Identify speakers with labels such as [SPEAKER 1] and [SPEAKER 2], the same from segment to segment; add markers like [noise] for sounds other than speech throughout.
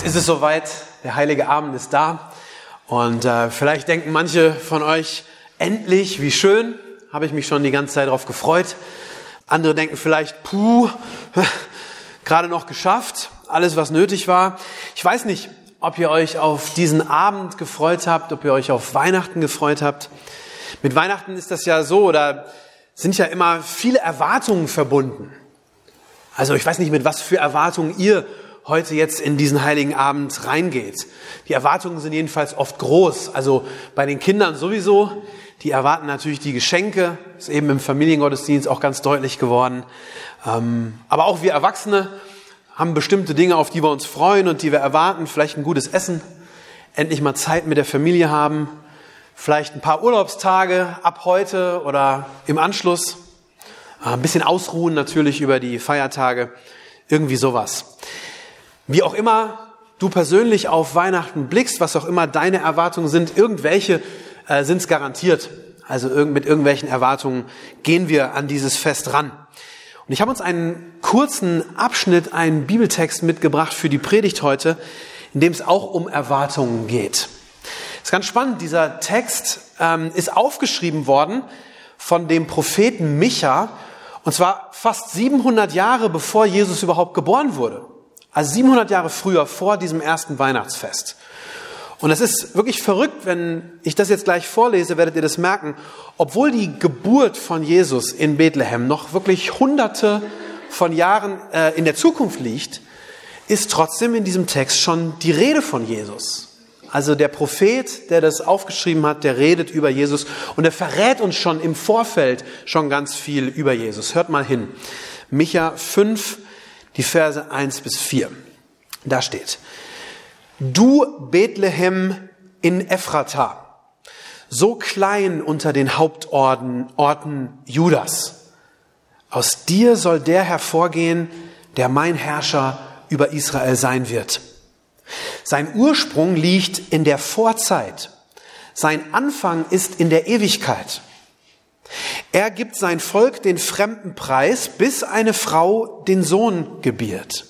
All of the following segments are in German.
[SPEAKER 1] Jetzt ist es soweit. Der heilige Abend ist da. Und äh, vielleicht denken manche von euch, endlich, wie schön, habe ich mich schon die ganze Zeit darauf gefreut. Andere denken vielleicht, puh, [laughs] gerade noch geschafft, alles, was nötig war. Ich weiß nicht, ob ihr euch auf diesen Abend gefreut habt, ob ihr euch auf Weihnachten gefreut habt. Mit Weihnachten ist das ja so, da sind ja immer viele Erwartungen verbunden. Also ich weiß nicht, mit was für Erwartungen ihr heute jetzt in diesen heiligen Abend reingeht. Die Erwartungen sind jedenfalls oft groß. Also bei den Kindern sowieso. Die erwarten natürlich die Geschenke. Ist eben im Familiengottesdienst auch ganz deutlich geworden. Ähm, aber auch wir Erwachsene haben bestimmte Dinge, auf die wir uns freuen und die wir erwarten. Vielleicht ein gutes Essen. Endlich mal Zeit mit der Familie haben. Vielleicht ein paar Urlaubstage ab heute oder im Anschluss. Äh, ein bisschen ausruhen natürlich über die Feiertage. Irgendwie sowas. Wie auch immer du persönlich auf Weihnachten blickst, was auch immer deine Erwartungen sind, irgendwelche äh, sind es garantiert. Also mit irgendwelchen Erwartungen gehen wir an dieses Fest ran. Und ich habe uns einen kurzen Abschnitt, einen Bibeltext mitgebracht für die Predigt heute, in dem es auch um Erwartungen geht. Das ist ganz spannend. Dieser Text ähm, ist aufgeschrieben worden von dem Propheten Micha, und zwar fast 700 Jahre bevor Jesus überhaupt geboren wurde. Also 700 Jahre früher, vor diesem ersten Weihnachtsfest. Und es ist wirklich verrückt, wenn ich das jetzt gleich vorlese, werdet ihr das merken. Obwohl die Geburt von Jesus in Bethlehem noch wirklich hunderte von Jahren äh, in der Zukunft liegt, ist trotzdem in diesem Text schon die Rede von Jesus. Also der Prophet, der das aufgeschrieben hat, der redet über Jesus und er verrät uns schon im Vorfeld schon ganz viel über Jesus. Hört mal hin. Micha 5, die Verse 1 bis 4. Da steht, du Bethlehem in Ephrata, so klein unter den Hauptorten Orten Judas. Aus dir soll der hervorgehen, der mein Herrscher über Israel sein wird. Sein Ursprung liegt in der Vorzeit. Sein Anfang ist in der Ewigkeit. Er gibt sein Volk den fremden Preis, bis eine Frau den Sohn gebiert.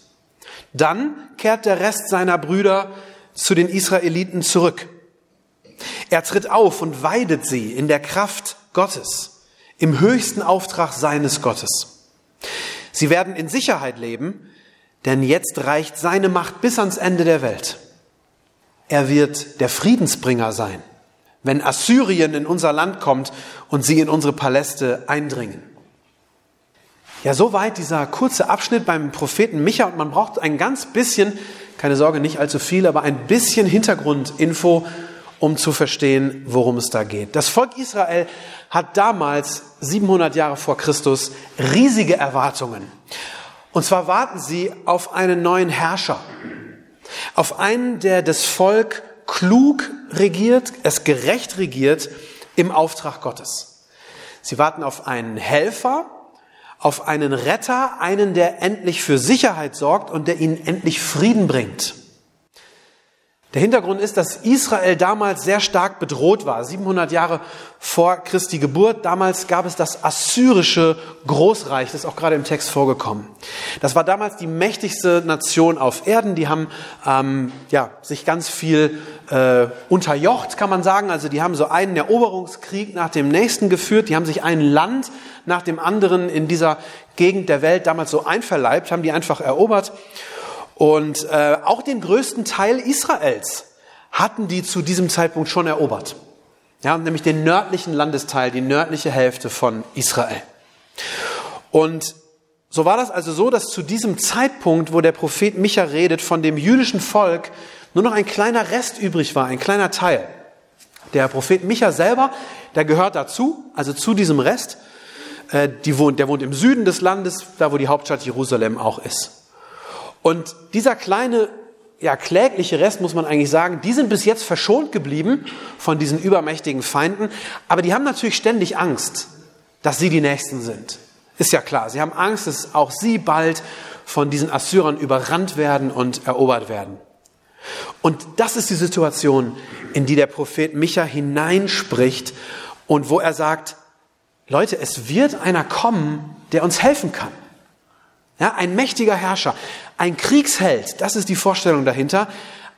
[SPEAKER 1] Dann kehrt der Rest seiner Brüder zu den Israeliten zurück. Er tritt auf und weidet sie in der Kraft Gottes, im höchsten Auftrag seines Gottes. Sie werden in Sicherheit leben, denn jetzt reicht seine Macht bis ans Ende der Welt. Er wird der Friedensbringer sein wenn Assyrien in unser Land kommt und sie in unsere Paläste eindringen. Ja, soweit dieser kurze Abschnitt beim Propheten Micha und man braucht ein ganz bisschen, keine Sorge, nicht allzu viel, aber ein bisschen Hintergrundinfo, um zu verstehen, worum es da geht. Das Volk Israel hat damals, 700 Jahre vor Christus, riesige Erwartungen. Und zwar warten sie auf einen neuen Herrscher, auf einen, der das Volk klug regiert, es gerecht regiert im Auftrag Gottes. Sie warten auf einen Helfer, auf einen Retter, einen, der endlich für Sicherheit sorgt und der ihnen endlich Frieden bringt. Der Hintergrund ist, dass Israel damals sehr stark bedroht war. 700 Jahre vor Christi Geburt. Damals gab es das assyrische Großreich. Das ist auch gerade im Text vorgekommen. Das war damals die mächtigste Nation auf Erden. Die haben ähm, ja, sich ganz viel äh, unterjocht, kann man sagen. Also die haben so einen Eroberungskrieg nach dem nächsten geführt. Die haben sich ein Land nach dem anderen in dieser Gegend der Welt damals so einverleibt, haben die einfach erobert. Und äh, auch den größten Teil Israels hatten die zu diesem Zeitpunkt schon erobert. Ja, nämlich den nördlichen Landesteil, die nördliche Hälfte von Israel. Und so war das also so, dass zu diesem Zeitpunkt, wo der Prophet Micha redet, von dem jüdischen Volk nur noch ein kleiner Rest übrig war, ein kleiner Teil. Der Prophet Micha selber, der gehört dazu, also zu diesem Rest. Äh, die wohnt, der wohnt im Süden des Landes, da wo die Hauptstadt Jerusalem auch ist. Und dieser kleine ja, klägliche Rest, muss man eigentlich sagen, die sind bis jetzt verschont geblieben von diesen übermächtigen Feinden, aber die haben natürlich ständig Angst, dass sie die Nächsten sind. Ist ja klar, sie haben Angst, dass auch sie bald von diesen Assyrern überrannt werden und erobert werden. Und das ist die Situation, in die der Prophet Micha hineinspricht und wo er sagt, Leute, es wird einer kommen, der uns helfen kann. Ja, ein mächtiger Herrscher, ein Kriegsheld, das ist die Vorstellung dahinter.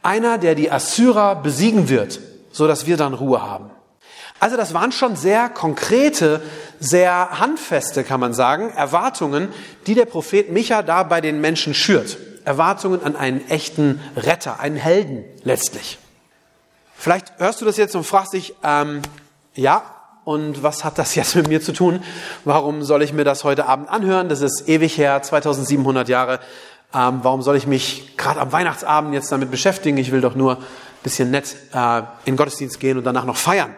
[SPEAKER 1] Einer, der die Assyrer besiegen wird, so dass wir dann Ruhe haben. Also das waren schon sehr konkrete, sehr handfeste, kann man sagen, Erwartungen, die der Prophet Micha da bei den Menschen schürt. Erwartungen an einen echten Retter, einen Helden letztlich. Vielleicht hörst du das jetzt und fragst dich, ähm, ja, und was hat das jetzt mit mir zu tun? Warum soll ich mir das heute Abend anhören? Das ist ewig her, 2700 Jahre. Ähm, warum soll ich mich gerade am Weihnachtsabend jetzt damit beschäftigen? Ich will doch nur ein bisschen nett äh, in Gottesdienst gehen und danach noch feiern.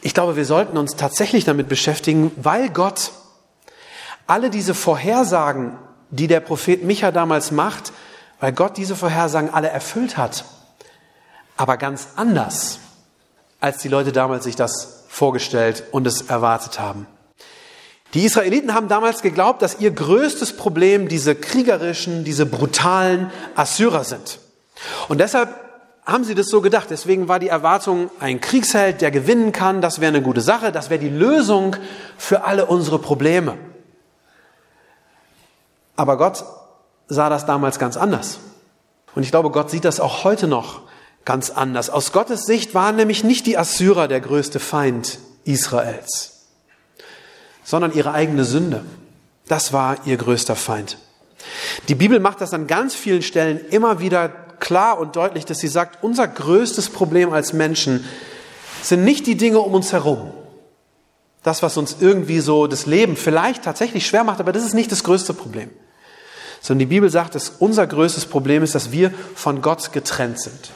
[SPEAKER 1] Ich glaube, wir sollten uns tatsächlich damit beschäftigen, weil Gott alle diese Vorhersagen, die der Prophet Micha damals macht, weil Gott diese Vorhersagen alle erfüllt hat, aber ganz anders, als die Leute damals sich das vorgestellt und es erwartet haben. Die Israeliten haben damals geglaubt, dass ihr größtes Problem diese kriegerischen, diese brutalen Assyrer sind. Und deshalb haben sie das so gedacht. Deswegen war die Erwartung, ein Kriegsheld, der gewinnen kann, das wäre eine gute Sache, das wäre die Lösung für alle unsere Probleme. Aber Gott sah das damals ganz anders. Und ich glaube, Gott sieht das auch heute noch ganz anders. Aus Gottes Sicht waren nämlich nicht die Assyrer der größte Feind Israels sondern ihre eigene Sünde. Das war ihr größter Feind. Die Bibel macht das an ganz vielen Stellen immer wieder klar und deutlich, dass sie sagt, unser größtes Problem als Menschen sind nicht die Dinge um uns herum. Das, was uns irgendwie so das Leben vielleicht tatsächlich schwer macht, aber das ist nicht das größte Problem. Sondern die Bibel sagt, dass unser größtes Problem ist, dass wir von Gott getrennt sind.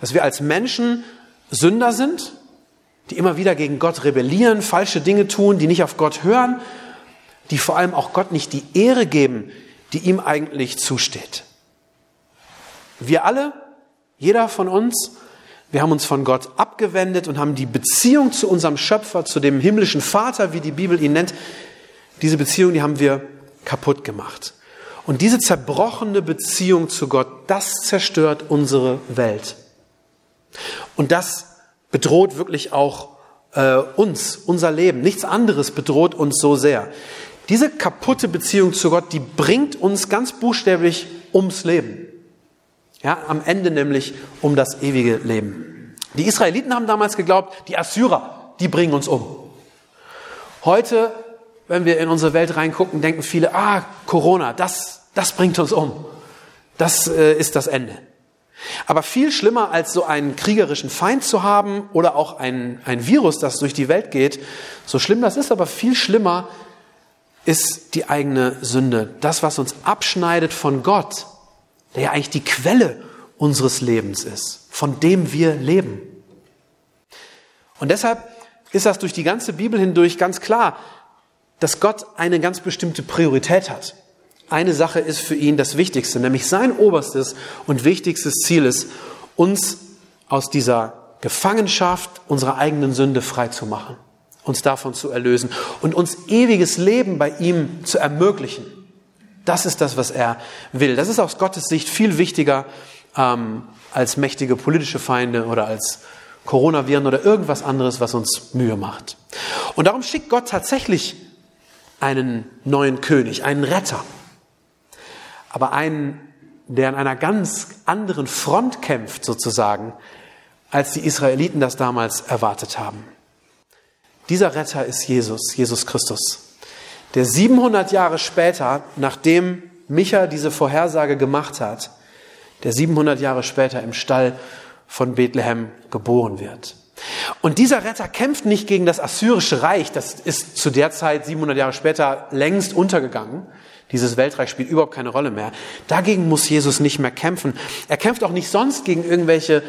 [SPEAKER 1] Dass wir als Menschen Sünder sind die immer wieder gegen Gott rebellieren, falsche Dinge tun, die nicht auf Gott hören, die vor allem auch Gott nicht die Ehre geben, die ihm eigentlich zusteht. Wir alle, jeder von uns, wir haben uns von Gott abgewendet und haben die Beziehung zu unserem Schöpfer, zu dem himmlischen Vater, wie die Bibel ihn nennt, diese Beziehung, die haben wir kaputt gemacht. Und diese zerbrochene Beziehung zu Gott, das zerstört unsere Welt. Und das bedroht wirklich auch äh, uns, unser Leben. Nichts anderes bedroht uns so sehr. Diese kaputte Beziehung zu Gott, die bringt uns ganz buchstäblich ums Leben. Ja, am Ende nämlich um das ewige Leben. Die Israeliten haben damals geglaubt, die Assyrer, die bringen uns um. Heute, wenn wir in unsere Welt reingucken, denken viele, ah, Corona, das, das bringt uns um. Das äh, ist das Ende. Aber viel schlimmer als so einen kriegerischen Feind zu haben oder auch ein, ein Virus, das durch die Welt geht, so schlimm das ist, aber viel schlimmer ist die eigene Sünde. Das, was uns abschneidet von Gott, der ja eigentlich die Quelle unseres Lebens ist, von dem wir leben. Und deshalb ist das durch die ganze Bibel hindurch ganz klar, dass Gott eine ganz bestimmte Priorität hat eine Sache ist für ihn das Wichtigste, nämlich sein oberstes und wichtigstes Ziel ist, uns aus dieser Gefangenschaft unserer eigenen Sünde frei zu machen, uns davon zu erlösen und uns ewiges Leben bei ihm zu ermöglichen. Das ist das, was er will. Das ist aus Gottes Sicht viel wichtiger ähm, als mächtige politische Feinde oder als Coronaviren oder irgendwas anderes, was uns Mühe macht. Und darum schickt Gott tatsächlich einen neuen König, einen Retter aber einen, der an einer ganz anderen Front kämpft sozusagen, als die Israeliten das damals erwartet haben. Dieser Retter ist Jesus, Jesus Christus, der 700 Jahre später, nachdem Micha diese Vorhersage gemacht hat, der 700 Jahre später im Stall von Bethlehem geboren wird. Und dieser Retter kämpft nicht gegen das assyrische Reich, das ist zu der Zeit 700 Jahre später längst untergegangen, dieses Weltreich spielt überhaupt keine Rolle mehr. Dagegen muss Jesus nicht mehr kämpfen. Er kämpft auch nicht sonst gegen irgendwelche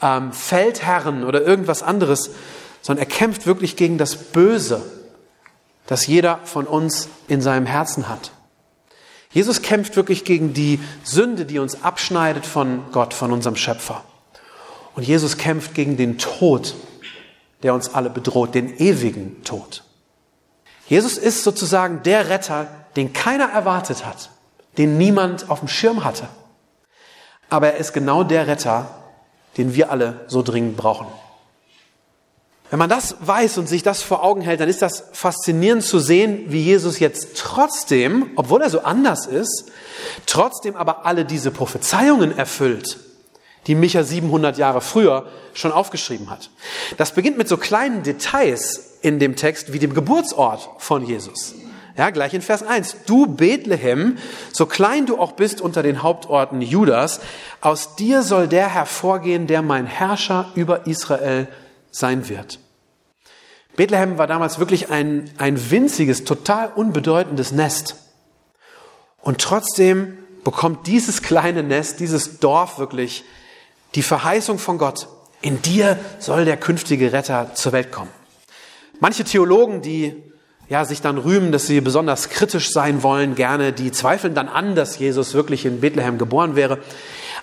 [SPEAKER 1] ähm, Feldherren oder irgendwas anderes, sondern er kämpft wirklich gegen das Böse, das jeder von uns in seinem Herzen hat. Jesus kämpft wirklich gegen die Sünde, die uns abschneidet von Gott, von unserem Schöpfer. Und Jesus kämpft gegen den Tod, der uns alle bedroht, den ewigen Tod. Jesus ist sozusagen der Retter, den keiner erwartet hat, den niemand auf dem Schirm hatte. Aber er ist genau der Retter, den wir alle so dringend brauchen. Wenn man das weiß und sich das vor Augen hält, dann ist das faszinierend zu sehen, wie Jesus jetzt trotzdem, obwohl er so anders ist, trotzdem aber alle diese Prophezeiungen erfüllt, die Micha 700 Jahre früher schon aufgeschrieben hat. Das beginnt mit so kleinen Details in dem Text wie dem Geburtsort von Jesus. Ja, gleich in Vers 1. Du Bethlehem, so klein du auch bist unter den Hauptorten Judas, aus dir soll der hervorgehen, der mein Herrscher über Israel sein wird. Bethlehem war damals wirklich ein, ein winziges, total unbedeutendes Nest. Und trotzdem bekommt dieses kleine Nest, dieses Dorf wirklich die Verheißung von Gott. In dir soll der künftige Retter zur Welt kommen. Manche Theologen, die ja, sich dann rühmen, dass sie besonders kritisch sein wollen, gerne, die zweifeln dann an, dass Jesus wirklich in Bethlehem geboren wäre.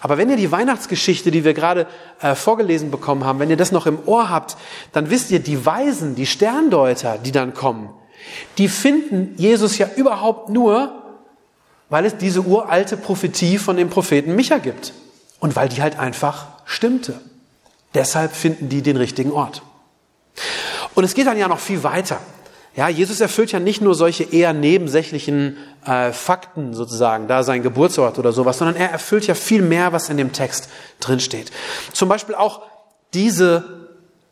[SPEAKER 1] Aber wenn ihr die Weihnachtsgeschichte, die wir gerade äh, vorgelesen bekommen haben, wenn ihr das noch im Ohr habt, dann wisst ihr, die Weisen, die Sterndeuter, die dann kommen, die finden Jesus ja überhaupt nur, weil es diese uralte Prophetie von dem Propheten Micha gibt. Und weil die halt einfach stimmte. Deshalb finden die den richtigen Ort. Und es geht dann ja noch viel weiter. Ja, Jesus erfüllt ja nicht nur solche eher nebensächlichen äh, Fakten sozusagen, da sein Geburtsort oder sowas, sondern er erfüllt ja viel mehr, was in dem Text drinsteht. Zum Beispiel auch diese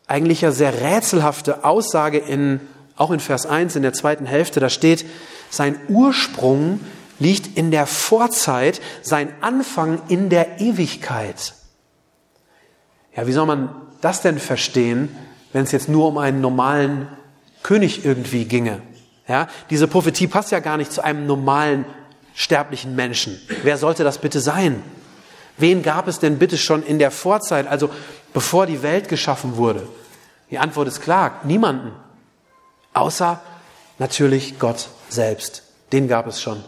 [SPEAKER 1] eigentlich ja sehr rätselhafte Aussage in, auch in Vers 1 in der zweiten Hälfte, da steht, sein Ursprung liegt in der Vorzeit, sein Anfang in der Ewigkeit. Ja, wie soll man das denn verstehen, wenn es jetzt nur um einen normalen König irgendwie ginge. Ja, diese Prophetie passt ja gar nicht zu einem normalen sterblichen Menschen. Wer sollte das bitte sein? Wen gab es denn bitte schon in der Vorzeit, also bevor die Welt geschaffen wurde? Die Antwort ist klar, niemanden. Außer natürlich Gott selbst. Den gab es schon.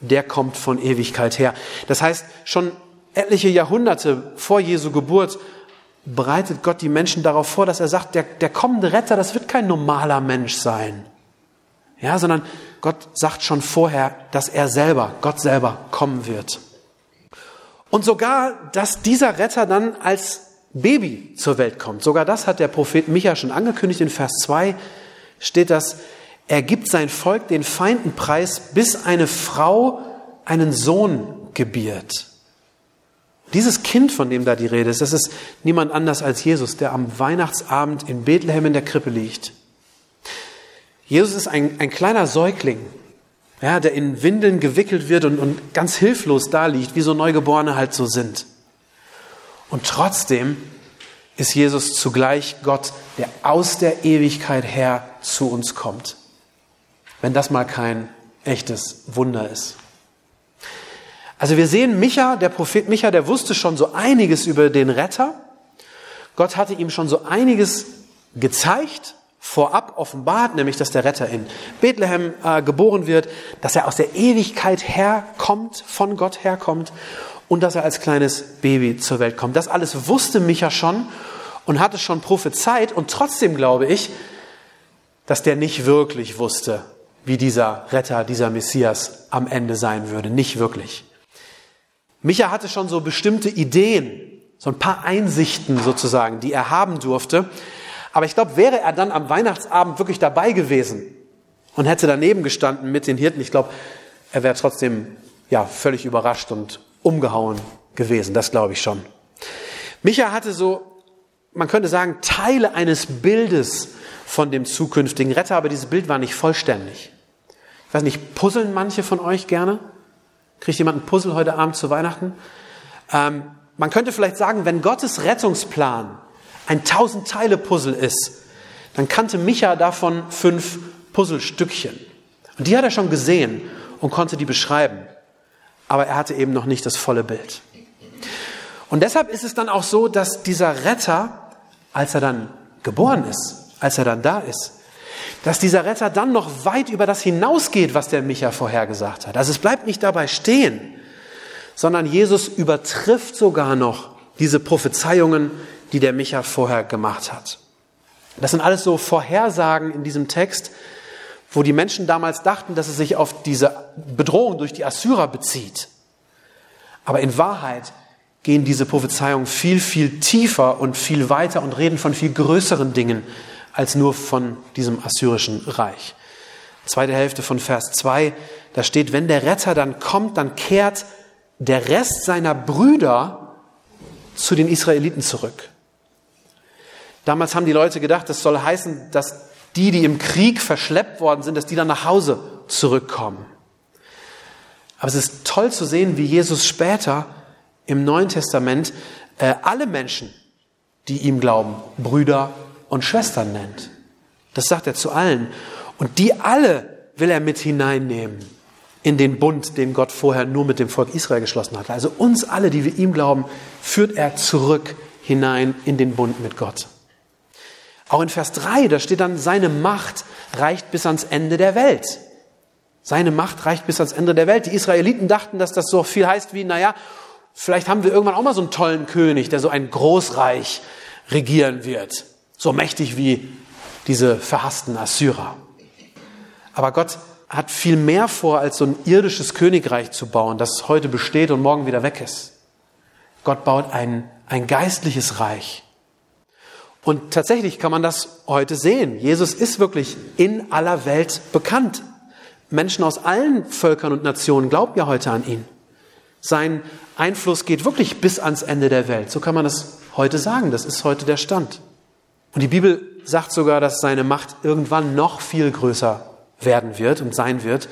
[SPEAKER 1] Der kommt von Ewigkeit her. Das heißt, schon etliche Jahrhunderte vor Jesu Geburt bereitet Gott die Menschen darauf vor, dass er sagt, der, der kommende Retter, das wird kein normaler Mensch sein. Ja, sondern Gott sagt schon vorher, dass er selber, Gott selber kommen wird. Und sogar, dass dieser Retter dann als Baby zur Welt kommt. Sogar das hat der Prophet Micha schon angekündigt. In Vers 2 steht das, er gibt sein Volk den Feinden preis, bis eine Frau einen Sohn gebiert. Dieses Kind, von dem da die Rede ist, das ist niemand anders als Jesus, der am Weihnachtsabend in Bethlehem in der Krippe liegt. Jesus ist ein, ein kleiner Säugling, ja, der in Windeln gewickelt wird und, und ganz hilflos da liegt, wie so Neugeborene halt so sind. Und trotzdem ist Jesus zugleich Gott, der aus der Ewigkeit her zu uns kommt. Wenn das mal kein echtes Wunder ist. Also wir sehen Micha, der Prophet Micha, der wusste schon so einiges über den Retter. Gott hatte ihm schon so einiges gezeigt, vorab offenbart, nämlich dass der Retter in Bethlehem äh, geboren wird, dass er aus der Ewigkeit herkommt, von Gott herkommt und dass er als kleines Baby zur Welt kommt. Das alles wusste Micha schon und hatte schon prophezeit und trotzdem glaube ich, dass der nicht wirklich wusste, wie dieser Retter, dieser Messias am Ende sein würde. Nicht wirklich. Micha hatte schon so bestimmte Ideen, so ein paar Einsichten sozusagen, die er haben durfte. Aber ich glaube, wäre er dann am Weihnachtsabend wirklich dabei gewesen und hätte daneben gestanden mit den Hirten, ich glaube, er wäre trotzdem ja völlig überrascht und umgehauen gewesen. Das glaube ich schon. Micha hatte so, man könnte sagen, Teile eines Bildes von dem zukünftigen Retter, aber dieses Bild war nicht vollständig. Ich weiß nicht, puzzeln manche von euch gerne? Kriegt jemand ein Puzzle heute Abend zu Weihnachten? Ähm, man könnte vielleicht sagen, wenn Gottes Rettungsplan ein Tausend-Teile-Puzzle ist, dann kannte Micha davon fünf Puzzlestückchen. Und die hat er schon gesehen und konnte die beschreiben. Aber er hatte eben noch nicht das volle Bild. Und deshalb ist es dann auch so, dass dieser Retter, als er dann geboren ist, als er dann da ist, dass dieser Retter dann noch weit über das hinausgeht, was der Micha vorhergesagt hat. Also es bleibt nicht dabei stehen, sondern Jesus übertrifft sogar noch diese Prophezeiungen, die der Micha vorher gemacht hat. Das sind alles so Vorhersagen in diesem Text, wo die Menschen damals dachten, dass es sich auf diese Bedrohung durch die Assyrer bezieht. Aber in Wahrheit gehen diese Prophezeiungen viel, viel tiefer und viel weiter und reden von viel größeren Dingen als nur von diesem assyrischen Reich. Zweite Hälfte von Vers 2, da steht, wenn der Retter dann kommt, dann kehrt der Rest seiner Brüder zu den Israeliten zurück. Damals haben die Leute gedacht, das soll heißen, dass die, die im Krieg verschleppt worden sind, dass die dann nach Hause zurückkommen. Aber es ist toll zu sehen, wie Jesus später im Neuen Testament äh, alle Menschen, die ihm glauben, Brüder und Schwestern nennt. Das sagt er zu allen. Und die alle will er mit hineinnehmen in den Bund, den Gott vorher nur mit dem Volk Israel geschlossen hat. Also uns alle, die wir ihm glauben, führt er zurück hinein in den Bund mit Gott. Auch in Vers 3, da steht dann, seine Macht reicht bis ans Ende der Welt. Seine Macht reicht bis ans Ende der Welt. Die Israeliten dachten, dass das so viel heißt wie, naja, vielleicht haben wir irgendwann auch mal so einen tollen König, der so ein Großreich regieren wird. So mächtig wie diese verhassten Assyrer. Aber Gott hat viel mehr vor, als so ein irdisches Königreich zu bauen, das heute besteht und morgen wieder weg ist. Gott baut ein, ein geistliches Reich. Und tatsächlich kann man das heute sehen. Jesus ist wirklich in aller Welt bekannt. Menschen aus allen Völkern und Nationen glauben ja heute an ihn. Sein Einfluss geht wirklich bis ans Ende der Welt. So kann man das heute sagen. Das ist heute der Stand. Und die Bibel sagt sogar, dass seine Macht irgendwann noch viel größer werden wird und sein wird,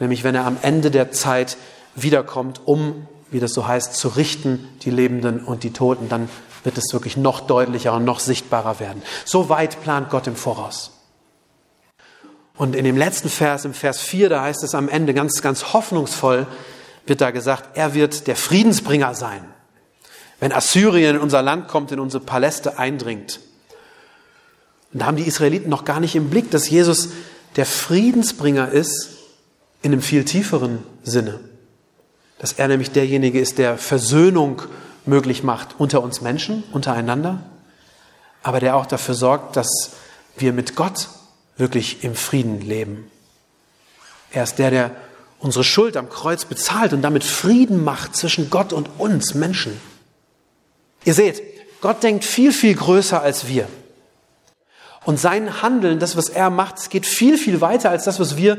[SPEAKER 1] nämlich wenn er am Ende der Zeit wiederkommt, um, wie das so heißt, zu richten, die Lebenden und die Toten, dann wird es wirklich noch deutlicher und noch sichtbarer werden. So weit plant Gott im Voraus. Und in dem letzten Vers, im Vers 4, da heißt es am Ende ganz, ganz hoffnungsvoll, wird da gesagt, er wird der Friedensbringer sein. Wenn Assyrien in unser Land kommt, in unsere Paläste eindringt. Und da haben die Israeliten noch gar nicht im Blick, dass Jesus der Friedensbringer ist in einem viel tieferen Sinne. Dass er nämlich derjenige ist, der Versöhnung möglich macht unter uns Menschen, untereinander, aber der auch dafür sorgt, dass wir mit Gott wirklich im Frieden leben. Er ist der, der unsere Schuld am Kreuz bezahlt und damit Frieden macht zwischen Gott und uns Menschen. Ihr seht, Gott denkt viel, viel größer als wir. Und sein Handeln, das, was er macht, geht viel, viel weiter als das, was wir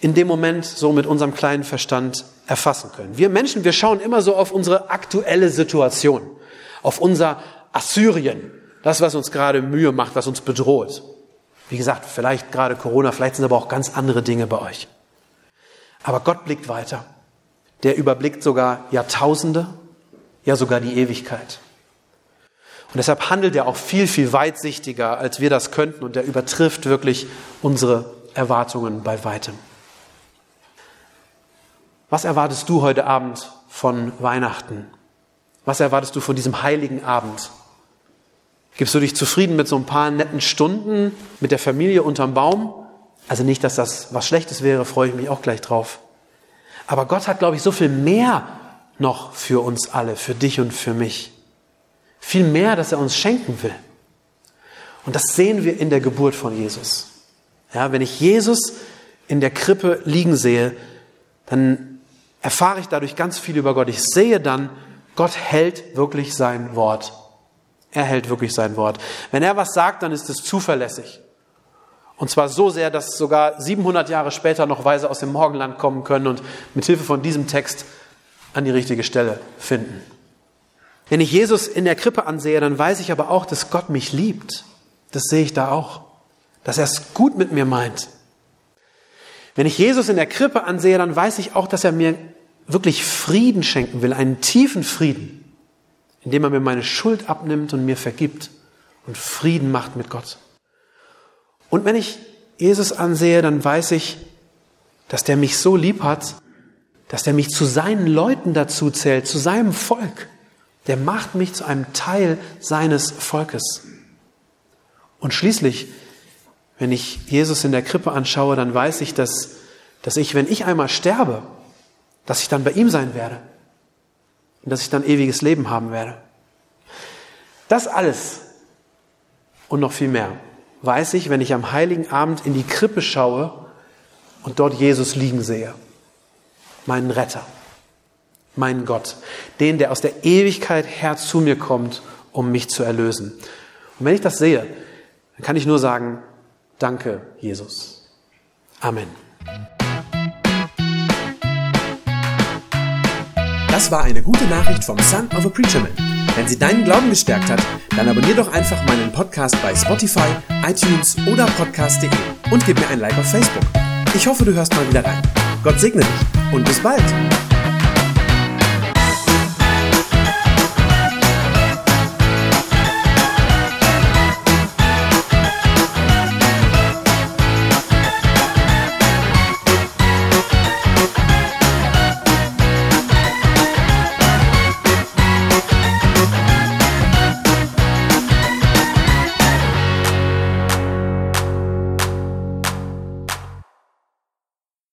[SPEAKER 1] in dem Moment so mit unserem kleinen Verstand erfassen können. Wir Menschen, wir schauen immer so auf unsere aktuelle Situation, auf unser Assyrien, das, was uns gerade Mühe macht, was uns bedroht. Wie gesagt, vielleicht gerade Corona, vielleicht sind aber auch ganz andere Dinge bei euch. Aber Gott blickt weiter. Der überblickt sogar Jahrtausende, ja sogar die Ewigkeit. Und deshalb handelt er auch viel, viel weitsichtiger, als wir das könnten. Und er übertrifft wirklich unsere Erwartungen bei weitem. Was erwartest du heute Abend von Weihnachten? Was erwartest du von diesem heiligen Abend? Gibst du dich zufrieden mit so ein paar netten Stunden mit der Familie unterm Baum? Also nicht, dass das was Schlechtes wäre, freue ich mich auch gleich drauf. Aber Gott hat, glaube ich, so viel mehr noch für uns alle, für dich und für mich. Viel mehr, dass er uns schenken will. Und das sehen wir in der Geburt von Jesus. Ja, wenn ich Jesus in der Krippe liegen sehe, dann erfahre ich dadurch ganz viel über Gott. Ich sehe dann, Gott hält wirklich sein Wort. Er hält wirklich sein Wort. Wenn er was sagt, dann ist es zuverlässig. Und zwar so sehr, dass sogar 700 Jahre später noch Weise aus dem Morgenland kommen können und mit Hilfe von diesem Text an die richtige Stelle finden. Wenn ich Jesus in der Krippe ansehe, dann weiß ich aber auch, dass Gott mich liebt. Das sehe ich da auch. Dass er es gut mit mir meint. Wenn ich Jesus in der Krippe ansehe, dann weiß ich auch, dass er mir wirklich Frieden schenken will, einen tiefen Frieden, indem er mir meine Schuld abnimmt und mir vergibt und Frieden macht mit Gott. Und wenn ich Jesus ansehe, dann weiß ich, dass der mich so lieb hat, dass der mich zu seinen Leuten dazu zählt, zu seinem Volk. Der macht mich zu einem Teil seines Volkes. Und schließlich, Wenn ich Jesus in der Krippe anschaue, dann weiß ich, dass, dass ich, wenn ich einmal sterbe, dass ich dann bei ihm sein werde und dass ich dann ewiges Leben haben werde. Das alles und noch viel mehr weiß ich, wenn ich am heiligen Abend in die Krippe schaue und dort Jesus liegen sehe. Meinen Retter, meinen Gott, den, der aus der Ewigkeit her zu mir kommt, um mich zu erlösen. Und wenn ich das sehe, dann kann ich nur sagen, danke, Jesus. Amen.
[SPEAKER 2] Das war eine gute Nachricht vom Son of a Preacher Man. Wenn sie deinen Glauben gestärkt hat, dann abonnier doch einfach meinen Podcast bei Spotify, iTunes oder podcast.de und gib mir ein Like auf Facebook. Ich hoffe, du hörst mal wieder rein. Gott segne dich und bis bald.